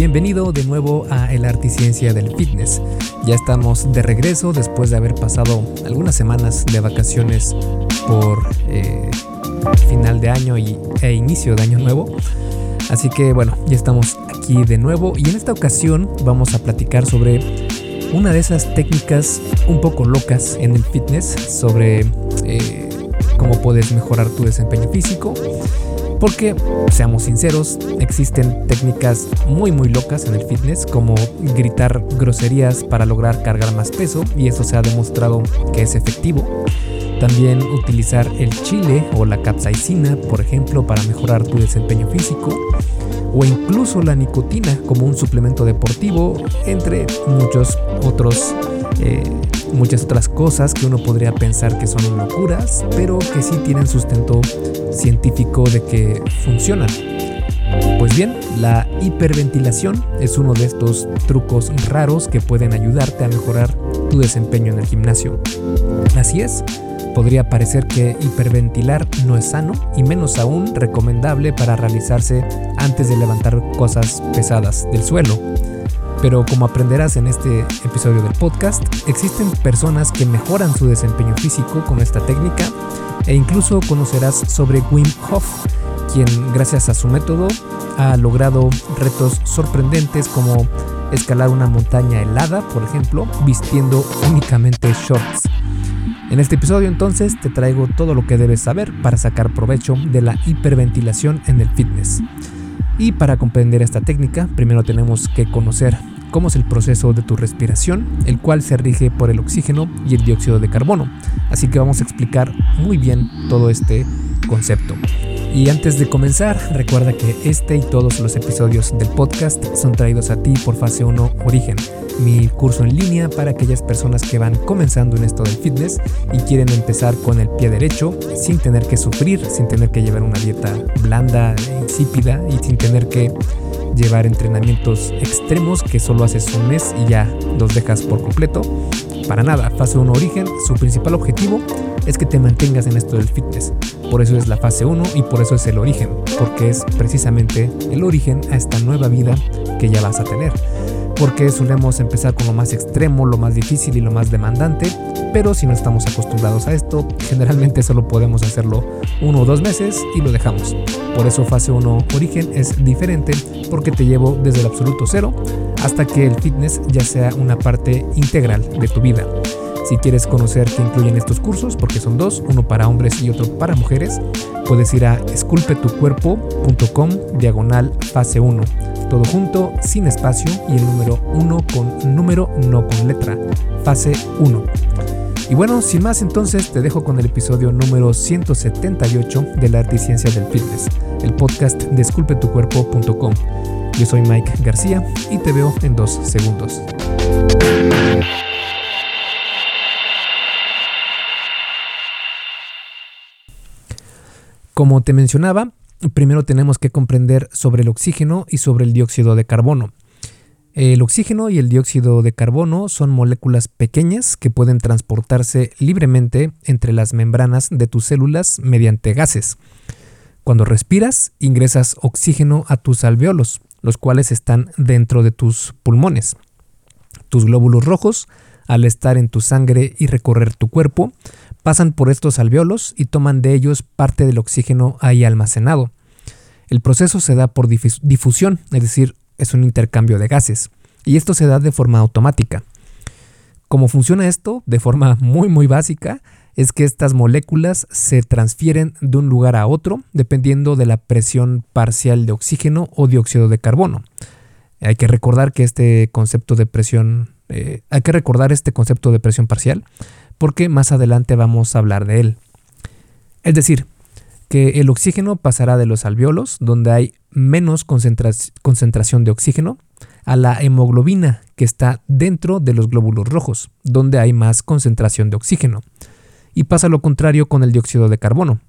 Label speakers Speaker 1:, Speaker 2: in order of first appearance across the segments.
Speaker 1: Bienvenido de nuevo a El Arte y Ciencia del Fitness. Ya estamos de regreso después de haber pasado algunas semanas de vacaciones por eh, final de año y, e inicio de año nuevo. Así que bueno, ya estamos aquí de nuevo y en esta ocasión vamos a platicar sobre una de esas técnicas un poco locas en el fitness, sobre eh, cómo puedes mejorar tu desempeño físico porque, seamos sinceros, existen técnicas muy muy locas en el fitness, como gritar groserías para lograr cargar más peso, y eso se ha demostrado que es efectivo. También utilizar el chile o la capsaicina, por ejemplo, para mejorar tu desempeño físico. O incluso la nicotina como un suplemento deportivo, entre muchos otros eh, muchas otras cosas que uno podría pensar que son locuras, pero que sí tienen sustento científico de que funcionan. Pues bien, la hiperventilación es uno de estos trucos raros que pueden ayudarte a mejorar tu desempeño en el gimnasio. Así es, podría parecer que hiperventilar no es sano y menos aún recomendable para realizarse antes de levantar cosas pesadas del suelo. Pero como aprenderás en este episodio del podcast, existen personas que mejoran su desempeño físico con esta técnica e incluso conocerás sobre Wim Hof, quien gracias a su método ha logrado retos sorprendentes como escalar una montaña helada, por ejemplo, vistiendo únicamente shorts. En este episodio entonces te traigo todo lo que debes saber para sacar provecho de la hiperventilación en el fitness. Y para comprender esta técnica, primero tenemos que conocer cómo es el proceso de tu respiración, el cual se rige por el oxígeno y el dióxido de carbono. Así que vamos a explicar muy bien todo este concepto. Y antes de comenzar, recuerda que este y todos los episodios del podcast son traídos a ti por Fase 1 Origen, mi curso en línea para aquellas personas que van comenzando en esto del fitness y quieren empezar con el pie derecho sin tener que sufrir, sin tener que llevar una dieta blanda, insípida y sin tener que llevar entrenamientos extremos que solo haces un mes y ya los dejas por completo. Para nada, fase 1 origen, su principal objetivo es que te mantengas en esto del fitness. Por eso es la fase 1 y por eso es el origen, porque es precisamente el origen a esta nueva vida que ya vas a tener porque solemos empezar con lo más extremo, lo más difícil y lo más demandante, pero si no estamos acostumbrados a esto, generalmente solo podemos hacerlo uno o dos meses y lo dejamos. Por eso fase 1 origen es diferente porque te llevo desde el absoluto cero hasta que el fitness ya sea una parte integral de tu vida. Si quieres conocer qué incluyen estos cursos, porque son dos, uno para hombres y otro para mujeres, puedes ir a esculpetucuerpo.com diagonal fase 1 todo junto, sin espacio y el número 1 con número, no con letra, fase 1. Y bueno, sin más entonces te dejo con el episodio número 178 de la arte y ciencia del fitness, el podcast de esculpetucuerpo.com. Yo soy Mike García y te veo en dos segundos. Como te mencionaba, primero tenemos que comprender sobre el oxígeno y sobre el dióxido de carbono. El oxígeno y el dióxido de carbono son moléculas pequeñas que pueden transportarse libremente entre las membranas de tus células mediante gases. Cuando respiras, ingresas oxígeno a tus alveolos, los cuales están dentro de tus pulmones. Tus glóbulos rojos, al estar en tu sangre y recorrer tu cuerpo, pasan por estos alveolos y toman de ellos parte del oxígeno ahí almacenado. El proceso se da por difusión, es decir, es un intercambio de gases, y esto se da de forma automática. ¿Cómo funciona esto? De forma muy muy básica, es que estas moléculas se transfieren de un lugar a otro dependiendo de la presión parcial de oxígeno o dióxido de carbono. Hay que recordar que este concepto de presión, eh, hay que recordar este concepto de presión parcial porque más adelante vamos a hablar de él. Es decir, que el oxígeno pasará de los alveolos, donde hay menos concentración de oxígeno, a la hemoglobina, que está dentro de los glóbulos rojos, donde hay más concentración de oxígeno. Y pasa lo contrario con el dióxido de carbono.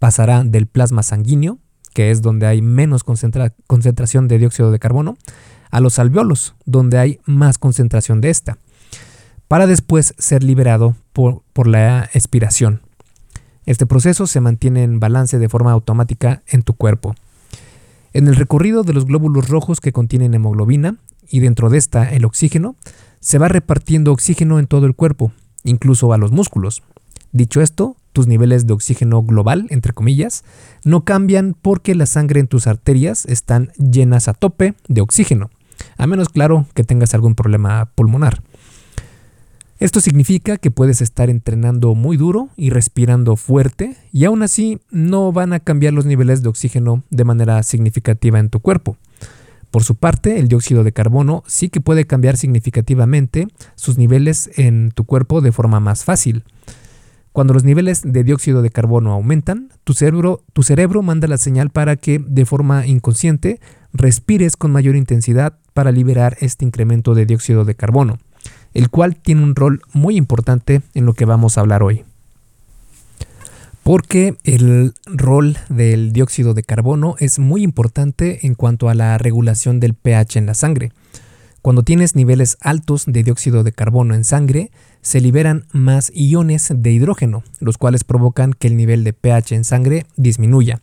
Speaker 1: Pasará del plasma sanguíneo, que es donde hay menos concentración de dióxido de carbono, a los alveolos, donde hay más concentración de esta para después ser liberado por, la expiración. Este proceso se mantiene en balance de forma automática en tu cuerpo. En el recorrido de los glóbulos rojos que contienen hemoglobina, y dentro de esta el oxígeno, se va repartiendo oxígeno en todo el cuerpo, incluso a los músculos. Dicho esto, tus niveles de oxígeno global, entre comillas, no cambian porque la sangre en tus arterias están llenas a tope de oxígeno, a menos claro que tengas algún problema pulmonar. Esto significa que puedes estar entrenando muy duro y respirando fuerte y aún así no van a cambiar los niveles de oxígeno de manera significativa en tu cuerpo. Por su parte, el dióxido de carbono sí que puede cambiar significativamente sus niveles en tu cuerpo de forma más fácil. Cuando los niveles de dióxido de carbono aumentan, tu cerebro, manda la señal para que, de forma inconsciente, respires con mayor intensidad para liberar este incremento de dióxido de carbono el cual tiene un rol muy importante en lo que vamos a hablar hoy. Porque el rol del dióxido de carbono es muy importante en cuanto a la regulación del pH en la sangre. Cuando tienes niveles altos de dióxido de carbono en sangre, se liberan más iones de hidrógeno, los cuales provocan que el nivel de pH en sangre disminuya.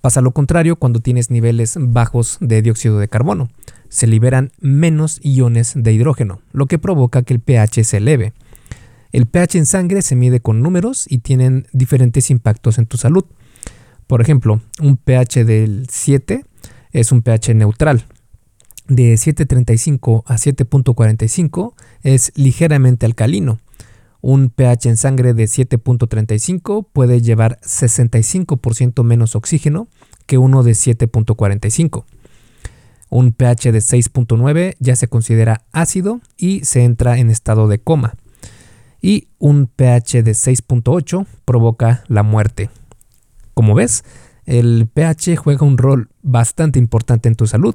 Speaker 1: Pasa lo contrario cuando tienes niveles bajos de dióxido de carbono se liberan menos iones de hidrógeno, lo que provoca que el pH se eleve. El pH en sangre se mide con números y tienen diferentes impactos en tu salud. Por ejemplo, un pH del 7 es un pH neutral. De 7.35 a 7.45 es ligeramente alcalino. Un pH en sangre de 7.35 puede llevar 65% menos oxígeno que uno de 7.45. Un pH de 6.9 ya se considera ácido y se entra en estado de coma. Y un pH de 6.8 provoca la muerte. Como ves, el pH juega un rol bastante importante en tu salud,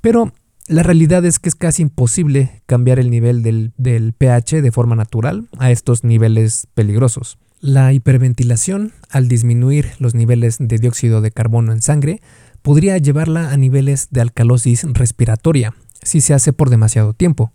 Speaker 1: pero la realidad es que es casi imposible cambiar el nivel del, del, pH de forma natural a estos niveles peligrosos. La hiperventilación, al disminuir los niveles de dióxido de carbono en sangre, podría llevarla a niveles de alcalosis respiratoria si se hace por demasiado tiempo,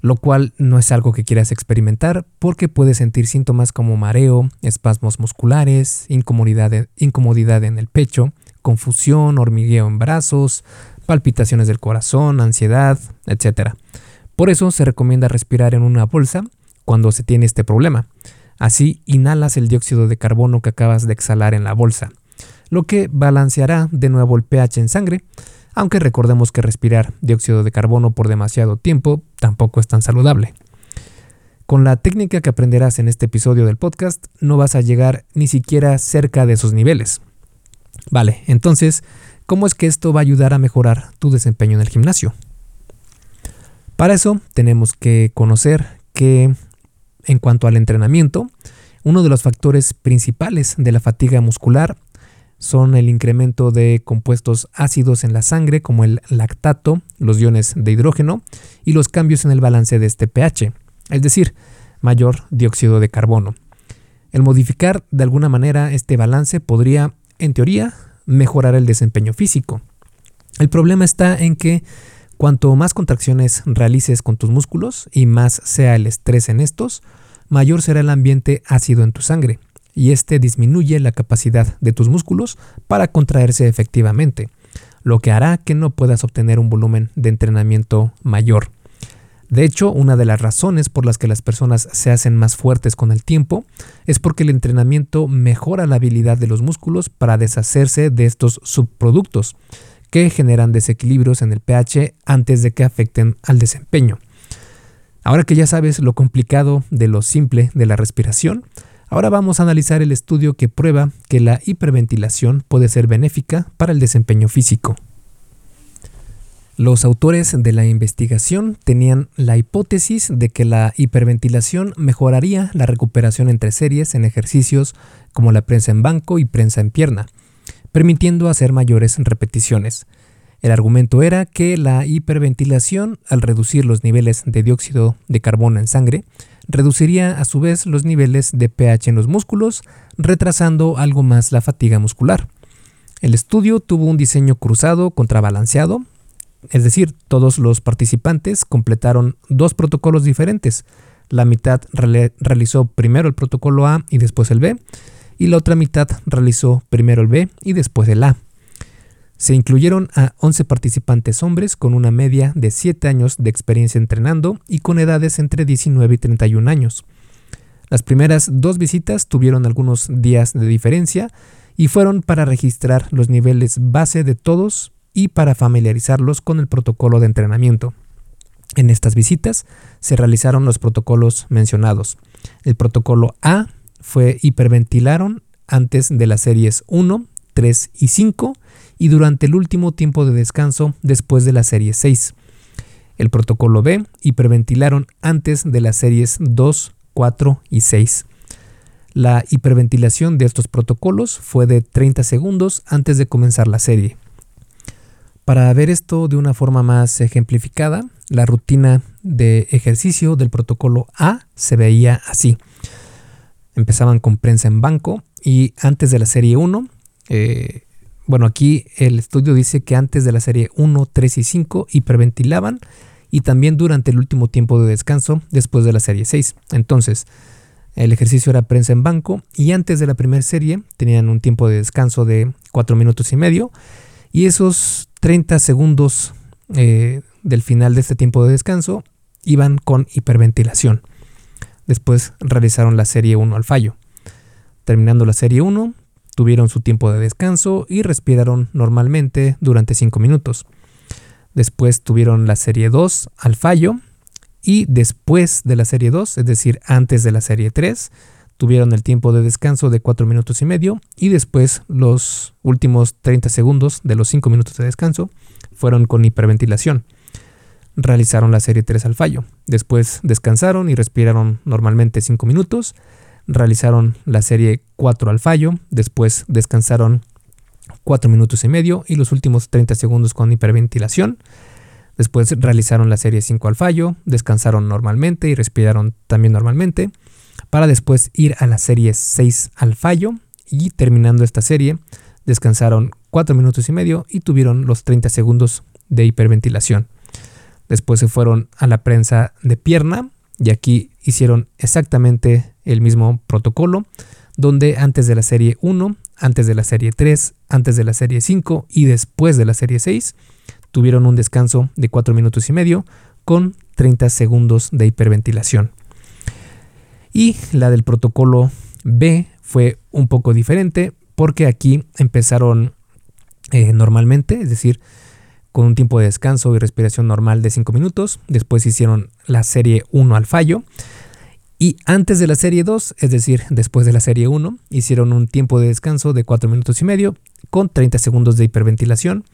Speaker 1: lo cual no es algo que quieras experimentar porque puedes sentir síntomas como mareo, espasmos musculares, incomodidad, incomodidad en el pecho, confusión, hormigueo en brazos, palpitaciones del corazón, ansiedad, etc. Por eso se recomienda respirar en una bolsa cuando se tiene este problema. Así inhalas el dióxido de carbono que acabas de exhalar en la bolsa lo que balanceará de nuevo el pH en sangre, aunque recordemos que respirar dióxido de carbono por demasiado tiempo tampoco es tan saludable. Con la técnica que aprenderás en este episodio del podcast, no vas a llegar ni siquiera cerca de esos niveles. Vale, entonces, ¿cómo es que esto va a ayudar a mejorar tu desempeño en el gimnasio? Para eso tenemos que conocer que en cuanto al entrenamiento, uno de los factores principales de la fatiga muscular son el incremento de compuestos ácidos en la sangre como el lactato, los iones de hidrógeno y los cambios en el balance de este pH, es decir, mayor dióxido de carbono. El modificar de alguna manera este balance podría, en teoría, mejorar el desempeño físico. El problema está en que cuanto más contracciones realices con tus músculos y más sea el estrés en estos, mayor será el ambiente ácido en tu sangre y este disminuye la capacidad de tus músculos para contraerse efectivamente, lo que hará que no puedas obtener un volumen de entrenamiento mayor. De hecho, una de las razones por las que las personas se hacen más fuertes con el tiempo es porque el entrenamiento mejora la habilidad de los músculos para deshacerse de estos subproductos que generan desequilibrios en el pH antes de que afecten al desempeño. Ahora que ya sabes lo complicado de lo simple de la respiración, Ahora vamos a analizar el estudio que prueba que la hiperventilación puede ser benéfica para el desempeño físico. Los autores de la investigación tenían la hipótesis de que la hiperventilación mejoraría la recuperación entre series en ejercicios como la prensa en banco y prensa en pierna, permitiendo hacer mayores repeticiones. El argumento era que la hiperventilación, al reducir los niveles de dióxido de carbono en sangre, reduciría a su vez los niveles de pH en los músculos, retrasando algo más la fatiga muscular. El estudio tuvo un diseño cruzado contrabalanceado, es decir, todos los participantes completaron dos protocolos diferentes. La mitad realizó primero el protocolo A y después el B, y la otra mitad realizó primero el B y después el A. Se incluyeron a 11 participantes hombres con una media de 7 años de experiencia entrenando y con edades entre 19 y 31 años. Las primeras dos visitas tuvieron algunos días de diferencia y fueron para registrar los niveles base de todos y para familiarizarlos con el protocolo de entrenamiento. En estas visitas se realizaron los protocolos mencionados. El protocolo A fue hiperventilaron antes de las series 1, 3 y 5 y durante el último tiempo de descanso después de la serie 6. El protocolo B hiperventilaron antes de las series 2, 4 y 6. La hiperventilación de estos protocolos fue de 30 segundos antes de comenzar la serie. Para ver esto de una forma más ejemplificada, la rutina de ejercicio del protocolo A se veía así. Empezaban con prensa en banco y antes de la serie 1 bueno, aquí el estudio dice que antes de la serie 1, 3 y 5 hiperventilaban y también durante el último tiempo de descanso después de la serie 6. Entonces, el ejercicio era prensa en banco y antes de la primera serie tenían un tiempo de descanso de 4 minutos y medio y esos 30 segundos eh, del final de este tiempo de descanso iban con hiperventilación. Después realizaron la serie 1 al fallo. Terminando la serie 1, Tuvieron su tiempo de descanso y respiraron normalmente durante 5 minutos. Después tuvieron la serie 2 al fallo y después de la serie 2, es decir, antes de la serie 3, tuvieron el tiempo de descanso de 4 minutos y medio y después los últimos 30 segundos de los 5 minutos de descanso fueron con hiperventilación. Realizaron la serie 3 al fallo. Después descansaron y respiraron normalmente 5 minutos realizaron la serie 4 al fallo, después descansaron 4 minutos y medio y los últimos 30 segundos con hiperventilación. Después realizaron la serie 5 al fallo, descansaron normalmente y respiraron también normalmente, para después ir a la serie 6 al fallo y terminando esta serie descansaron 4 minutos y medio y tuvieron los 30 segundos de hiperventilación. Después se fueron a la prensa de pierna y aquí hicieron exactamente el mismo protocolo, donde antes de la serie 1, antes de la serie 3, antes de la serie 5 y después de la serie 6, tuvieron un descanso de 4 minutos y medio con 30 segundos de hiperventilación. Y la del protocolo B fue un poco diferente porque aquí empezaron eh, normalmente, es decir, con un tiempo de descanso y respiración normal de 5 minutos. Después hicieron la serie 1 al fallo. Y antes de la serie 2, es decir, después de la serie 1, hicieron un tiempo de descanso de 4 minutos y medio con 30 segundos de hiperventilación.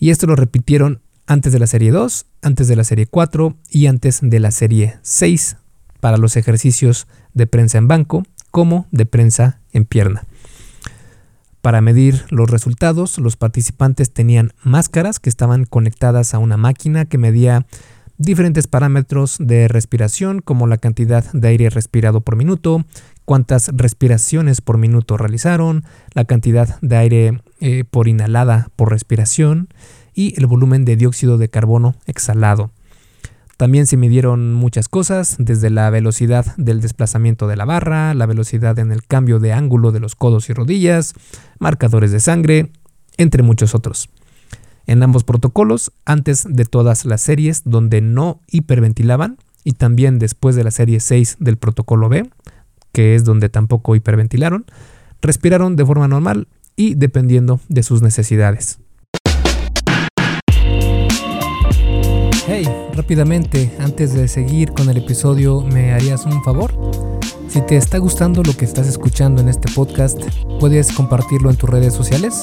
Speaker 1: Y esto lo repitieron antes de la serie 2, antes de la serie 4 y antes de la serie 6 para los ejercicios de prensa en banco como de prensa en pierna. Para medir los resultados, los participantes tenían máscaras que estaban conectadas a una máquina que medía diferentes parámetros de respiración como la cantidad de aire respirado por minuto, cuántas respiraciones por minuto realizaron, la cantidad de aire eh, por inhalada por respiración y el volumen de dióxido de carbono exhalado. También se midieron muchas cosas, desde la velocidad del desplazamiento de la barra, la velocidad en el cambio de ángulo de los codos y rodillas, marcadores de sangre, entre muchos otros. En ambos protocolos, antes de todas las series donde no hiperventilaban, y también después de la serie 6 del protocolo B, que es donde tampoco hiperventilaron, respiraron de forma normal y dependiendo de sus necesidades. Hey, rápidamente, antes de seguir con el episodio, ¿me harías un favor? Si te está gustando lo que estás escuchando en este podcast, puedes compartirlo en tus redes sociales.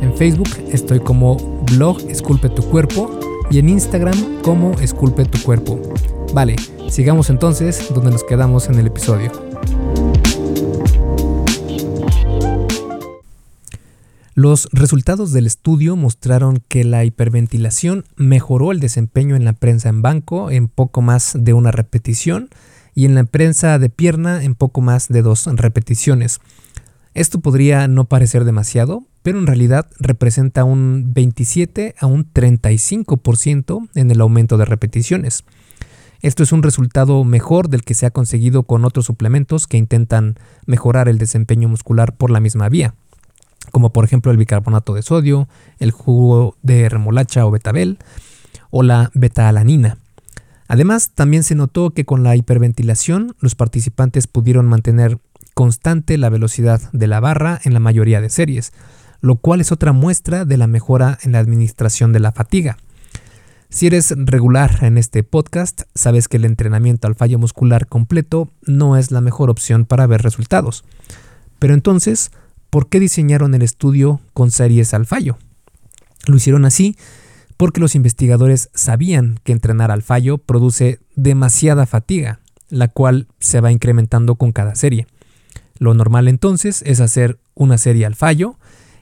Speaker 1: En Facebook estoy como blog Esculpe tu cuerpo y en Instagram como Esculpe tu cuerpo. Vale, sigamos entonces donde nos quedamos en el episodio. Los resultados del estudio mostraron que la hiperventilación mejoró el desempeño en la prensa en banco en poco más de una repetición y en la prensa de pierna en poco más de dos repeticiones. Esto podría no parecer demasiado, pero en realidad representa un 27 a un 35% en el aumento de repeticiones. Esto es un resultado mejor del que se ha conseguido con otros suplementos que intentan mejorar el desempeño muscular por la misma vía como por ejemplo el bicarbonato de sodio, el jugo de remolacha o betabel o la beta-alanina. Además, también se notó que con la hiperventilación los participantes pudieron mantener constante la velocidad de la barra en la mayoría de series, lo cual es otra muestra de la mejora en la administración de la fatiga. Si eres regular en este podcast, sabes que el entrenamiento al fallo muscular completo no es la mejor opción para ver resultados. Pero entonces, ¿por qué diseñaron el estudio con series al fallo? Lo hicieron así porque los investigadores sabían que entrenar al fallo produce demasiada fatiga, la cual se va incrementando con cada serie. Lo normal entonces es hacer una serie al fallo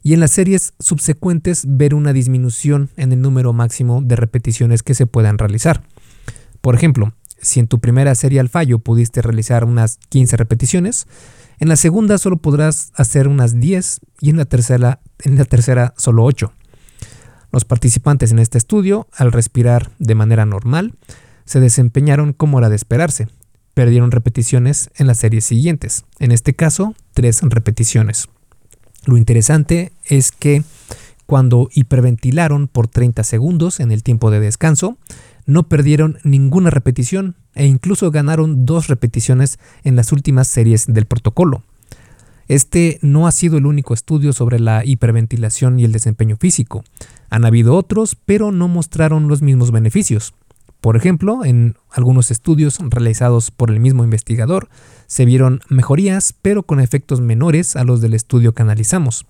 Speaker 1: y en las series subsecuentes ver una disminución en el número máximo de repeticiones que se puedan realizar. Por ejemplo, si en tu primera serie al fallo pudiste realizar unas 15 repeticiones, en la segunda solo podrás hacer unas 10 y en la tercera, en la tercera solo 8. Los participantes en este estudio, al respirar de manera normal, se desempeñaron como era de esperarse. Perdieron repeticiones en las series siguientes, en este caso, tres repeticiones. Lo interesante es que cuando hiperventilaron por 30 segundos en el tiempo de descanso, no perdieron ninguna repetición e incluso ganaron dos repeticiones en las últimas series del protocolo. Este no ha sido el único estudio sobre la hiperventilación y el desempeño físico. Han habido otros, pero no mostraron los mismos beneficios. Por ejemplo, en algunos estudios realizados por el mismo investigador, se vieron mejorías, pero con efectos menores a los del estudio que analizamos.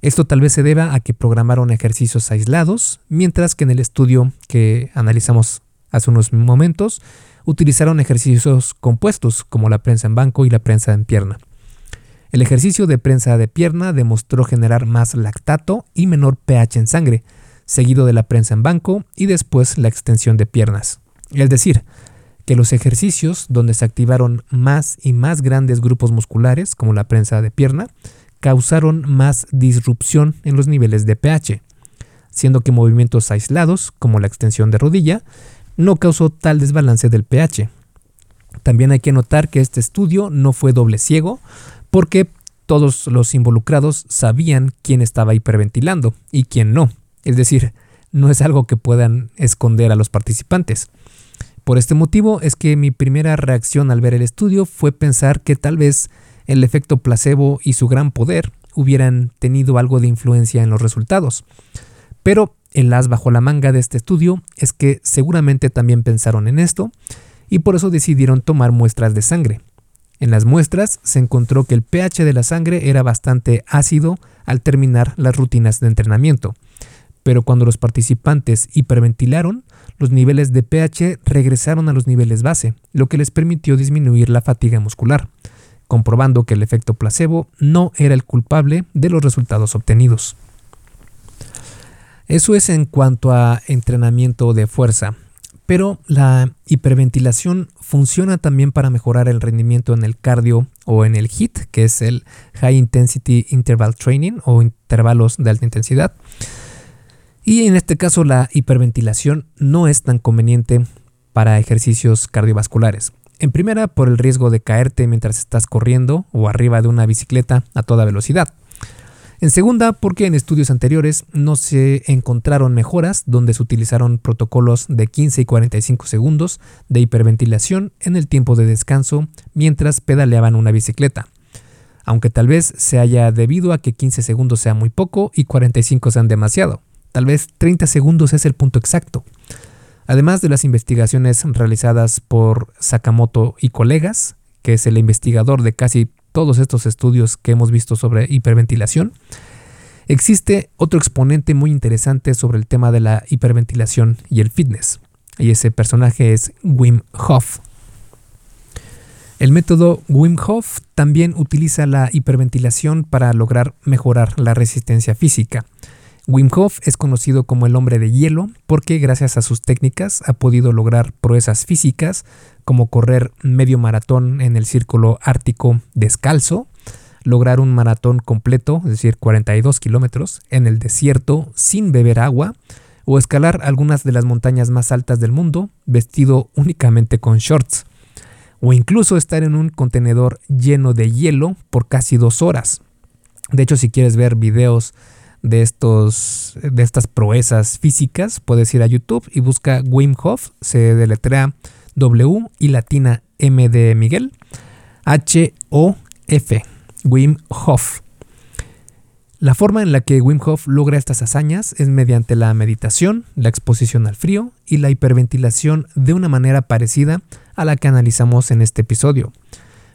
Speaker 1: Esto tal vez se deba a que programaron ejercicios aislados, mientras que en el estudio que analizamos hace unos momentos, utilizaron ejercicios compuestos como la prensa en banco y la prensa en pierna. El ejercicio de prensa de pierna demostró generar más lactato y menor pH en sangre, seguido de la prensa en banco y después la extensión de piernas. Es decir, que los ejercicios donde se activaron más y más grandes grupos musculares, como la prensa de pierna, causaron más disrupción en los niveles de pH, siendo que movimientos aislados, como la extensión de rodilla, no causó tal desbalance del pH. También hay que notar que este estudio no fue doble ciego, porque todos los involucrados sabían quién estaba hiperventilando y quién no. Es decir, no es algo que puedan esconder a los participantes. Por este motivo es que mi primera reacción al ver el estudio fue pensar que tal vez el efecto placebo y su gran poder hubieran tenido algo de influencia en los resultados. Pero el as bajo la manga de este estudio es que seguramente también pensaron en esto y por eso decidieron tomar muestras de sangre. En las muestras se encontró que el pH de la sangre era bastante ácido al terminar las rutinas de entrenamiento, pero cuando los participantes hiperventilaron, los niveles de pH regresaron a los niveles base, lo que les permitió disminuir la fatiga muscular comprobando que el efecto placebo no era el culpable de los resultados obtenidos. Eso es en cuanto a entrenamiento de fuerza, pero la hiperventilación funciona también para mejorar el rendimiento en el cardio o en el HIT, que es el High Intensity Interval Training o intervalos de alta intensidad. Y en este caso la hiperventilación no es tan conveniente para ejercicios cardiovasculares. En primera, por el riesgo de caerte mientras estás corriendo o arriba de una bicicleta a toda velocidad. En segunda, porque en estudios anteriores no se encontraron mejoras donde se utilizaron protocolos de 15 y 45 segundos de hiperventilación en el tiempo de descanso mientras pedaleaban una bicicleta. Aunque tal vez se haya debido a que 15 segundos sea muy poco y 45 sean demasiado. Tal vez 30 segundos es el punto exacto. Además de las investigaciones realizadas por Sakamoto y colegas, que es el investigador de casi todos estos estudios que hemos visto sobre hiperventilación, existe otro exponente muy interesante sobre el tema de la hiperventilación y el fitness, y ese personaje es Wim Hof. El método Wim Hof también utiliza la hiperventilación para lograr mejorar la resistencia física. Wim Hof es conocido como el hombre de hielo porque gracias a sus técnicas ha podido lograr proezas físicas como correr medio maratón en el círculo ártico descalzo, lograr un maratón completo, es decir, 42 kilómetros, en el desierto sin beber agua, o escalar algunas de las montañas más altas del mundo vestido únicamente con shorts o incluso estar en un contenedor lleno de hielo por casi dos horas. De hecho, si quieres ver videos de, estos, de estas proezas físicas, puedes ir a YouTube y busca Wim Hof, se deletrea W y latina M de Miguel, H-O-F, Wim Hof. La forma en la que Wim Hof logra estas hazañas es mediante la meditación, la exposición al frío y la hiperventilación de una manera parecida a la que analizamos en este episodio.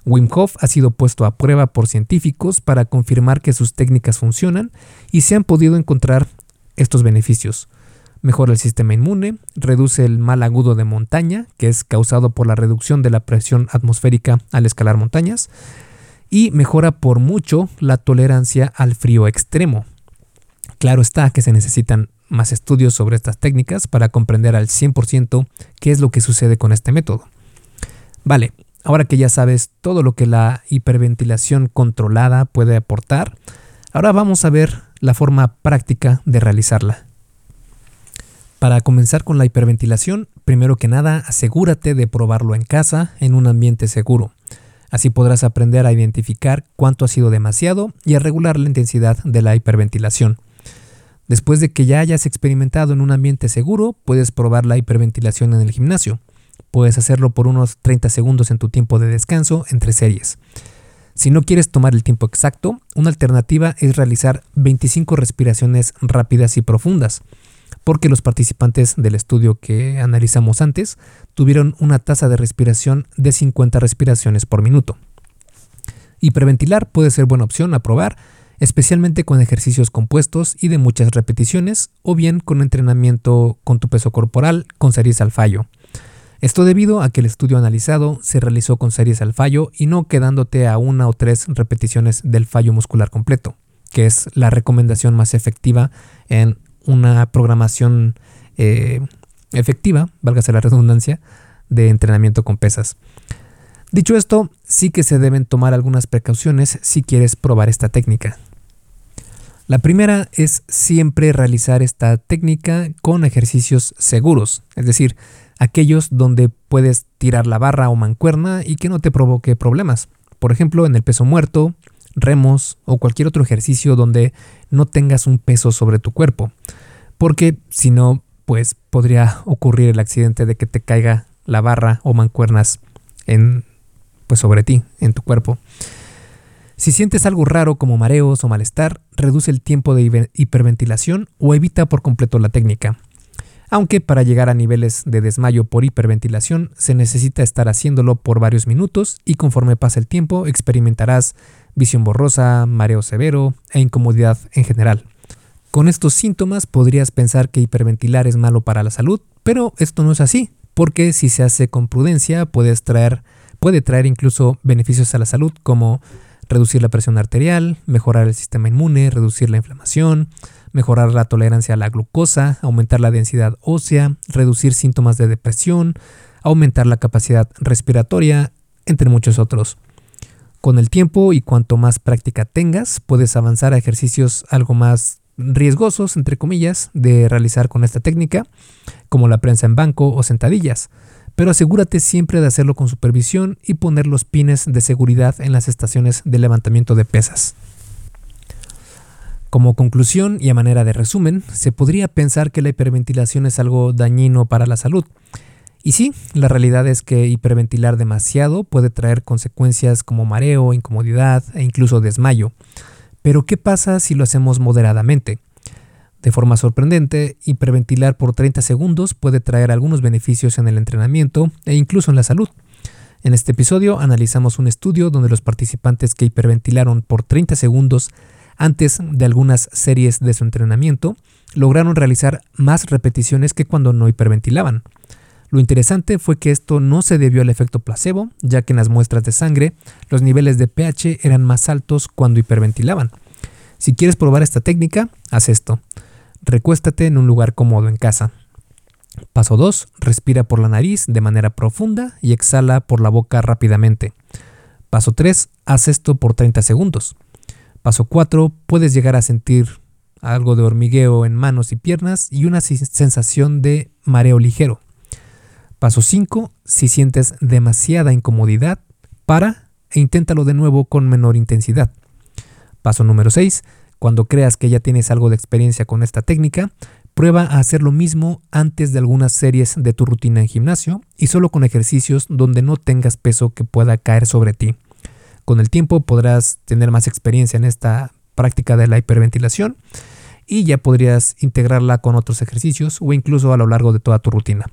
Speaker 1: Wim Hof ha sido puesto a prueba por científicos para confirmar que sus técnicas funcionan y se han podido encontrar estos beneficios. Mejora el sistema inmune, reduce el mal agudo de montaña, que es causado por la reducción de la presión atmosférica al escalar montañas, y mejora por mucho la tolerancia al frío extremo. Claro está que se necesitan más estudios sobre estas técnicas para comprender al 100% qué es lo que sucede con este método. Vale, ahora que ya sabes todo lo que la hiperventilación controlada puede aportar, ahora vamos a ver la forma práctica de realizarla. Para comenzar con la hiperventilación, primero que nada asegúrate de probarlo en casa en un ambiente seguro. Así podrás aprender a identificar cuánto ha sido demasiado y a regular la intensidad de la hiperventilación. Después de que ya hayas experimentado en un ambiente seguro, puedes probar la hiperventilación en el gimnasio. Puedes hacerlo por unos 30 segundos en tu tiempo de descanso entre series. Si no quieres tomar el tiempo exacto, una alternativa es realizar 25 respiraciones rápidas y profundas porque los participantes del estudio que analizamos antes tuvieron una tasa de respiración de 50 respiraciones por minuto. Hiperventilar puede ser buena opción a probar, especialmente con ejercicios compuestos y de muchas repeticiones, o bien con entrenamiento con tu peso corporal con series al fallo. Esto debido a que el estudio analizado se realizó con series al fallo y no quedándote a una o tres repeticiones del fallo muscular completo, que es la recomendación más efectiva en una programación eh, efectiva, válgase la redundancia, de entrenamiento con pesas. Dicho esto, sí que se deben tomar algunas precauciones si quieres probar esta técnica. La primera es siempre realizar esta técnica con ejercicios seguros, es decir, aquellos donde puedes tirar la barra o mancuerna y que no te provoque problemas. Por ejemplo, en el peso muerto, remos o cualquier otro ejercicio donde no tengas un peso sobre tu cuerpo. Porque si no, pues podría ocurrir el accidente de que te caiga la barra o mancuernas en pues sobre ti, en tu cuerpo. Si sientes algo raro como mareos o malestar, reduce el tiempo de hiperventilación o evita por completo la técnica. Aunque para llegar a niveles de desmayo por hiperventilación se necesita estar haciéndolo por varios minutos y conforme pasa el tiempo experimentarás visión borrosa, mareo severo e incomodidad en general. Con estos síntomas podrías pensar que hiperventilar es malo para la salud, pero esto no es así, porque si se hace con prudencia puedes traer, puede traer incluso beneficios a la salud como reducir la presión arterial, mejorar el sistema inmune, reducir la inflamación, mejorar la tolerancia a la glucosa, aumentar la densidad ósea, reducir síntomas de depresión, aumentar la capacidad respiratoria, entre muchos otros. Con el tiempo y cuanto más práctica tengas, puedes avanzar a ejercicios algo más riesgosos, entre comillas, de realizar con esta técnica, como la prensa en banco o sentadillas, pero asegúrate siempre de hacerlo con supervisión y poner los pines de seguridad en las estaciones de levantamiento de pesas. Como conclusión y a manera de resumen, se podría pensar que la hiperventilación es algo dañino para la salud, y sí, la realidad es que hiperventilar demasiado puede traer consecuencias como mareo, incomodidad e incluso desmayo. Pero ¿qué pasa si lo hacemos moderadamente? De forma sorprendente, hiperventilar por 30 segundos puede traer algunos beneficios en el entrenamiento e incluso en la salud. En este episodio analizamos un estudio donde los participantes que hiperventilaron por 30 segundos antes de algunas series de su entrenamiento lograron realizar más repeticiones que cuando no hiperventilaban. Lo interesante fue que esto no se debió al efecto placebo, ya que en las muestras de sangre los niveles de pH eran más altos cuando hiperventilaban. Si quieres probar esta técnica, haz esto. Recuéstate en un lugar cómodo en casa. Paso 2. Respira por la nariz de manera profunda y exhala por la boca rápidamente. Paso 3. Haz esto por 30 segundos. Paso 4. Puedes llegar a sentir algo de hormigueo en manos y piernas y una sensación de mareo ligero. Paso 5. Si sientes demasiada incomodidad, para e inténtalo de nuevo con menor intensidad. Paso número 6. Cuando creas que ya tienes algo de experiencia con esta técnica, prueba a hacer lo mismo antes de algunas series de tu rutina en gimnasio y solo con ejercicios donde no tengas peso que pueda caer sobre ti. Con el tiempo podrás tener más experiencia en esta práctica de la hiperventilación y ya podrías integrarla con otros ejercicios o incluso a lo largo de toda tu rutina.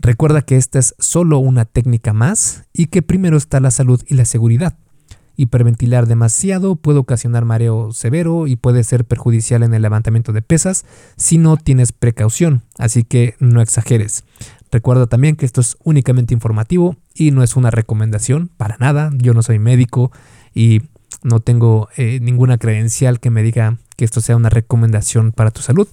Speaker 1: Recuerda que esta es solo una técnica más y que primero está la salud y la seguridad. Hiperventilar demasiado puede ocasionar mareo severo y puede ser perjudicial en el levantamiento de pesas si no tienes precaución, así que no exageres. Recuerda también que esto es únicamente informativo y no es una recomendación para nada. Yo no soy médico y no tengo eh, ninguna credencial que me diga que esto sea una recomendación para tu salud.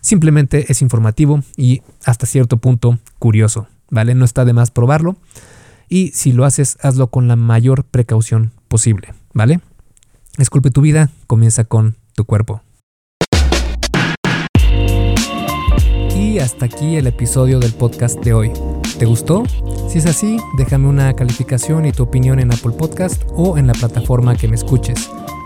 Speaker 1: Simplemente es informativo y hasta cierto punto curioso, ¿vale? No está de más probarlo. Y si lo haces, hazlo con la mayor precaución posible, ¿vale? Esculpe tu vida, comienza con tu cuerpo. Y hasta aquí el episodio del podcast de hoy. ¿Te gustó? Si es así, déjame una calificación y tu opinión en Apple Podcast o en la plataforma que me escuches.